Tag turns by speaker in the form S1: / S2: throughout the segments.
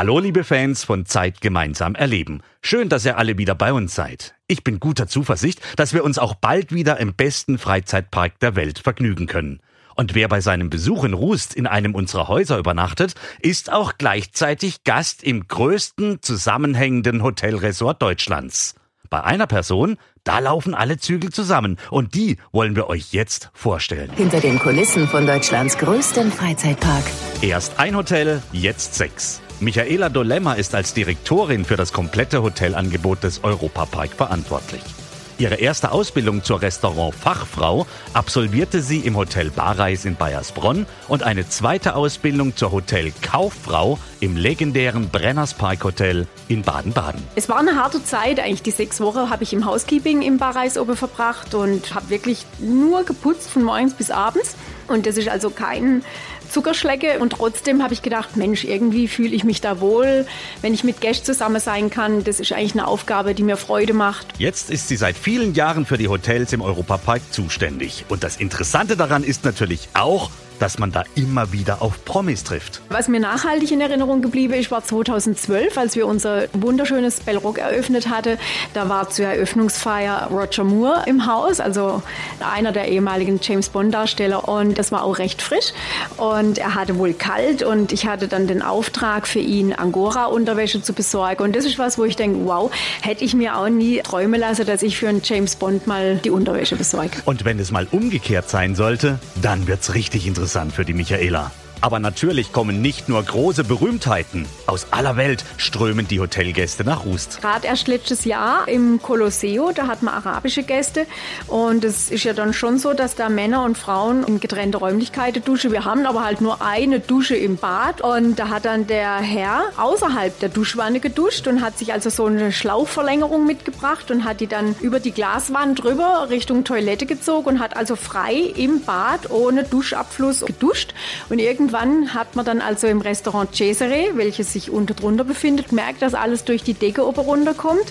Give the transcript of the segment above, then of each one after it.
S1: Hallo liebe Fans von Zeit gemeinsam erleben. Schön, dass ihr alle wieder bei uns seid. Ich bin guter Zuversicht, dass wir uns auch bald wieder im besten Freizeitpark der Welt vergnügen können. Und wer bei seinem Besuch in Rust in einem unserer Häuser übernachtet, ist auch gleichzeitig Gast im größten zusammenhängenden Hotelresort Deutschlands. Bei einer Person, da laufen alle Zügel zusammen und die wollen wir euch jetzt vorstellen.
S2: Hinter den Kulissen von Deutschlands größtem Freizeitpark.
S1: Erst ein Hotel, jetzt sechs. Michaela Dolemma ist als Direktorin für das komplette Hotelangebot des Europapark verantwortlich. Ihre erste Ausbildung zur Restaurantfachfrau absolvierte sie im Hotel Bareis in Bayersbronn und eine zweite Ausbildung zur Hotelkauffrau im legendären Brenners Park Hotel in Baden-Baden.
S3: Es war eine harte Zeit, eigentlich die sechs Wochen habe ich im Housekeeping im Bareis oben verbracht und habe wirklich nur geputzt von morgens bis abends. Und das ist also kein Zuckerschlecke. Und trotzdem habe ich gedacht, Mensch, irgendwie fühle ich mich da wohl, wenn ich mit Gästen zusammen sein kann. Das ist eigentlich eine Aufgabe, die mir Freude macht.
S1: Jetzt ist sie seit vielen Jahren für die Hotels im Europapark zuständig. Und das Interessante daran ist natürlich auch, dass man da immer wieder auf Promis trifft.
S3: Was mir nachhaltig in Erinnerung geblieben ist, war 2012, als wir unser wunderschönes Bellrock eröffnet hatten. Da war zur Eröffnungsfeier Roger Moore im Haus, also einer der ehemaligen James Bond Darsteller und das war auch recht frisch und er hatte wohl kalt und ich hatte dann den Auftrag für ihn Angora Unterwäsche zu besorgen und das ist was, wo ich denke, wow, hätte ich mir auch nie träumen lassen, dass ich für einen James Bond mal die Unterwäsche besorge.
S1: Und wenn es mal umgekehrt sein sollte, dann wird's richtig interessant interessant für die Michaela. Aber natürlich kommen nicht nur große Berühmtheiten. Aus aller Welt strömen die Hotelgäste nach Rust.
S3: Gerade erst letztes Jahr im Colosseo, da hat man arabische Gäste. Und es ist ja dann schon so, dass da Männer und Frauen in getrennte Räumlichkeiten duschen. Wir haben aber halt nur eine Dusche im Bad. Und da hat dann der Herr außerhalb der Duschwanne geduscht und hat sich also so eine Schlauchverlängerung mitgebracht und hat die dann über die Glaswand drüber Richtung Toilette gezogen und hat also frei im Bad ohne Duschabfluss geduscht. Und irgendwann hat man dann also im Restaurant Cesare, welches sich unter drunter befindet, gemerkt, dass alles durch die Decke oben runterkommt.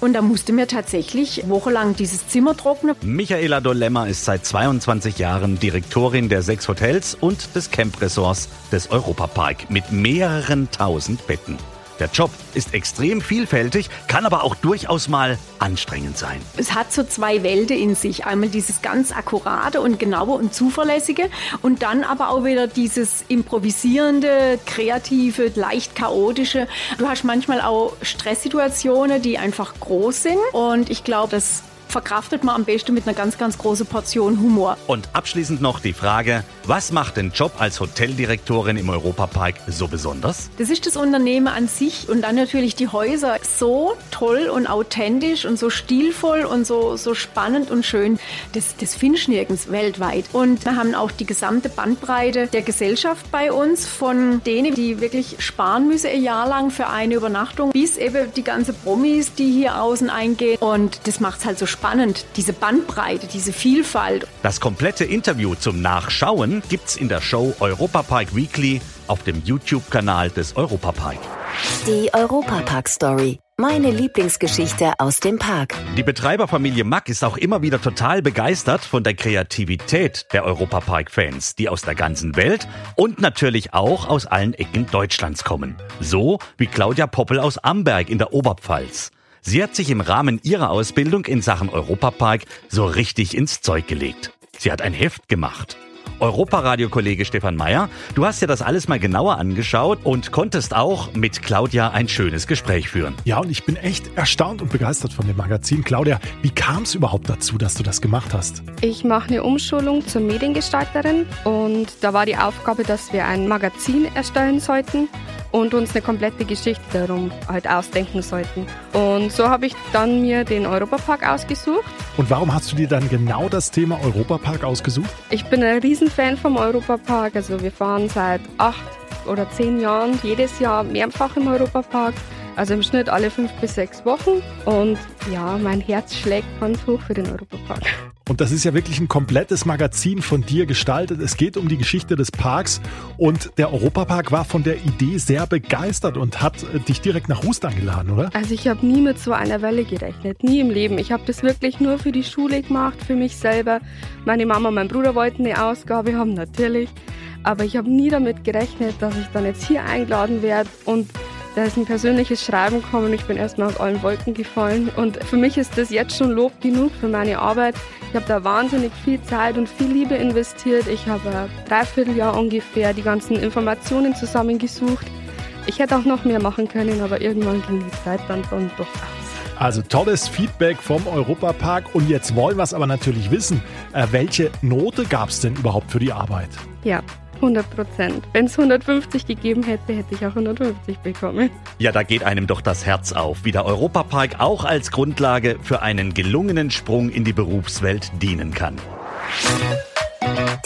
S3: Und da musste mir tatsächlich wochenlang dieses Zimmer trocknen.
S1: Michaela Dolemma ist seit 22 Jahren Direktorin der sechs Hotels und des Camp-Ressorts des Europapark mit mehreren tausend Betten. Der Job ist extrem vielfältig, kann aber auch durchaus mal anstrengend sein.
S3: Es hat so zwei Welten in sich. Einmal dieses ganz akkurate und genaue und zuverlässige und dann aber auch wieder dieses improvisierende, kreative, leicht chaotische. Du hast manchmal auch Stresssituationen, die einfach groß sind und ich glaube, das verkraftet man am besten mit einer ganz, ganz großen Portion Humor.
S1: Und abschließend noch die Frage, was macht den Job als Hoteldirektorin im Europapark so besonders?
S3: Das ist das Unternehmen an sich und dann natürlich die Häuser. So toll und authentisch und so stilvoll und so, so spannend und schön. Das, das findest du nirgends weltweit. Und wir haben auch die gesamte Bandbreite der Gesellschaft bei uns, von denen, die wirklich sparen müssen ein Jahr lang für eine Übernachtung, bis eben die ganze Promis, die hier außen eingehen. Und das macht es halt so spannend spannend, diese Bandbreite, diese Vielfalt.
S1: Das komplette Interview zum Nachschauen gibt's in der Show Europapark Weekly auf dem YouTube-Kanal des Europapark.
S2: Die Europapark Story. Meine Lieblingsgeschichte aus dem Park.
S1: Die Betreiberfamilie Mack ist auch immer wieder total begeistert von der Kreativität der Europapark-Fans, die aus der ganzen Welt und natürlich auch aus allen Ecken Deutschlands kommen. So wie Claudia Poppel aus Amberg in der Oberpfalz. Sie hat sich im Rahmen ihrer Ausbildung in Sachen Europapark so richtig ins Zeug gelegt. Sie hat ein Heft gemacht. Europaradio-Kollege Stefan Meyer, du hast dir das alles mal genauer angeschaut und konntest auch mit Claudia ein schönes Gespräch führen.
S4: Ja, und ich bin echt erstaunt und begeistert von dem Magazin. Claudia, wie kam es überhaupt dazu, dass du das gemacht hast?
S5: Ich mache eine Umschulung zur Mediengestalterin und da war die Aufgabe, dass wir ein Magazin erstellen sollten und uns eine komplette Geschichte darum halt ausdenken sollten. Und so habe ich dann mir den Europapark ausgesucht.
S4: Und warum hast du dir dann genau das Thema Europapark ausgesucht?
S5: Ich bin ein Riesenfan vom Europapark. Also wir fahren seit acht oder zehn Jahren jedes Jahr mehrfach im Europapark. Also im Schnitt alle fünf bis sechs Wochen. Und ja, mein Herz schlägt ganz hoch für den Europapark.
S4: Und das ist ja wirklich ein komplettes Magazin von dir gestaltet. Es geht um die Geschichte des Parks und der Europapark war von der Idee sehr begeistert und hat äh, dich direkt nach Hust eingeladen, oder?
S5: Also ich habe nie mit so einer Welle gerechnet, nie im Leben. Ich habe das wirklich nur für die Schule gemacht, für mich selber. Meine Mama und mein Bruder wollten eine Ausgabe haben, natürlich. Aber ich habe nie damit gerechnet, dass ich dann jetzt hier eingeladen werde und da ist ein persönliches Schreiben gekommen. Ich bin erstmal aus allen Wolken gefallen. Und für mich ist das jetzt schon Lob genug für meine Arbeit. Ich habe da wahnsinnig viel Zeit und viel Liebe investiert. Ich habe ein Dreivierteljahr ungefähr die ganzen Informationen zusammengesucht. Ich hätte auch noch mehr machen können, aber irgendwann ging die Zeit dann, dann doch aus.
S4: Also tolles Feedback vom Europapark. Und jetzt wollen wir es aber natürlich wissen. Äh, welche Note gab es denn überhaupt für die Arbeit?
S5: Ja, 100 Prozent. Wenn es 150 gegeben hätte, hätte ich auch 150 bekommen.
S1: Ja, da geht einem doch das Herz auf, wie der Europapark auch als Grundlage für einen gelungenen Sprung in die Berufswelt dienen kann.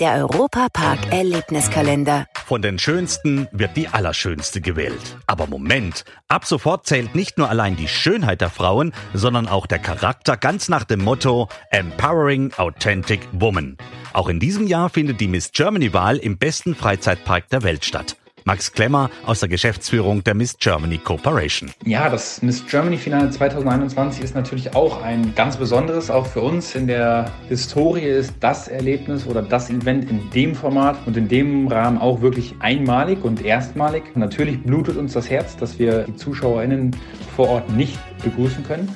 S2: Der Europapark Erlebniskalender.
S1: Von den schönsten wird die allerschönste gewählt. Aber Moment, ab sofort zählt nicht nur allein die Schönheit der Frauen, sondern auch der Charakter ganz nach dem Motto Empowering Authentic Woman. Auch in diesem Jahr findet die Miss Germany-Wahl im besten Freizeitpark der Welt statt. Max Klemmer aus der Geschäftsführung der Miss Germany Corporation.
S6: Ja, das Miss Germany Finale 2021 ist natürlich auch ein ganz besonderes, auch für uns in der Historie ist das Erlebnis oder das Event in dem Format und in dem Rahmen auch wirklich einmalig und erstmalig. Natürlich blutet uns das Herz, dass wir die ZuschauerInnen vor Ort nicht begrüßen können,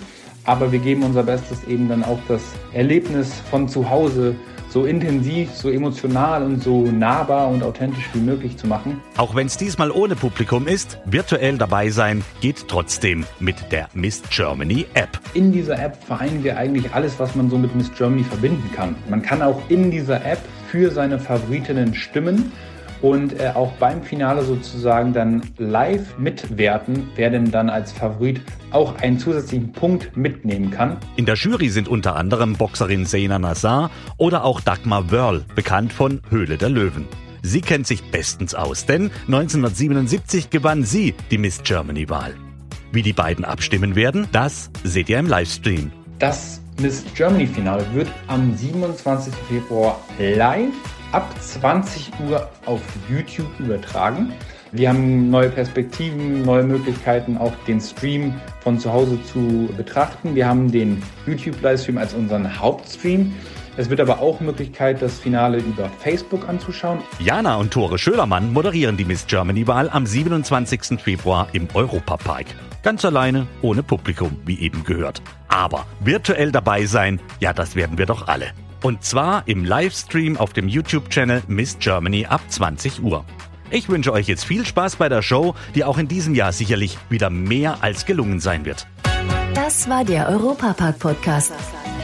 S6: aber wir geben unser Bestes eben dann auch das Erlebnis von zu Hause so intensiv, so emotional und so nahbar und authentisch wie möglich zu machen.
S1: Auch wenn es diesmal ohne Publikum ist, virtuell dabei sein geht trotzdem mit der Miss Germany App.
S6: In dieser App vereinen wir eigentlich alles, was man so mit Miss Germany verbinden kann. Man kann auch in dieser App für seine Favoritinnen stimmen und äh, auch beim Finale sozusagen dann live mitwerten, wer denn dann als Favorit auch einen zusätzlichen Punkt mitnehmen kann.
S1: In der Jury sind unter anderem Boxerin Sena Nassar oder auch Dagmar Wörl, bekannt von Höhle der Löwen. Sie kennt sich bestens aus, denn 1977 gewann sie die Miss Germany-Wahl. Wie die beiden abstimmen werden, das seht ihr im Livestream.
S6: Das Miss Germany Finale wird am 27. Februar live ab 20 Uhr auf YouTube übertragen. Wir haben neue Perspektiven, neue Möglichkeiten, auch den Stream von zu Hause zu betrachten. Wir haben den YouTube-Livestream als unseren Hauptstream. Es wird aber auch Möglichkeit, das Finale über Facebook anzuschauen.
S1: Jana und Tore Schölermann moderieren die Miss Germany-Wahl am 27. Februar im Europapark. Ganz alleine, ohne Publikum, wie eben gehört. Aber virtuell dabei sein, ja, das werden wir doch alle. Und zwar im Livestream auf dem YouTube-Channel Miss Germany ab 20 Uhr. Ich wünsche euch jetzt viel Spaß bei der Show, die auch in diesem Jahr sicherlich wieder mehr als gelungen sein wird.
S2: Das war der Europapark-Podcast.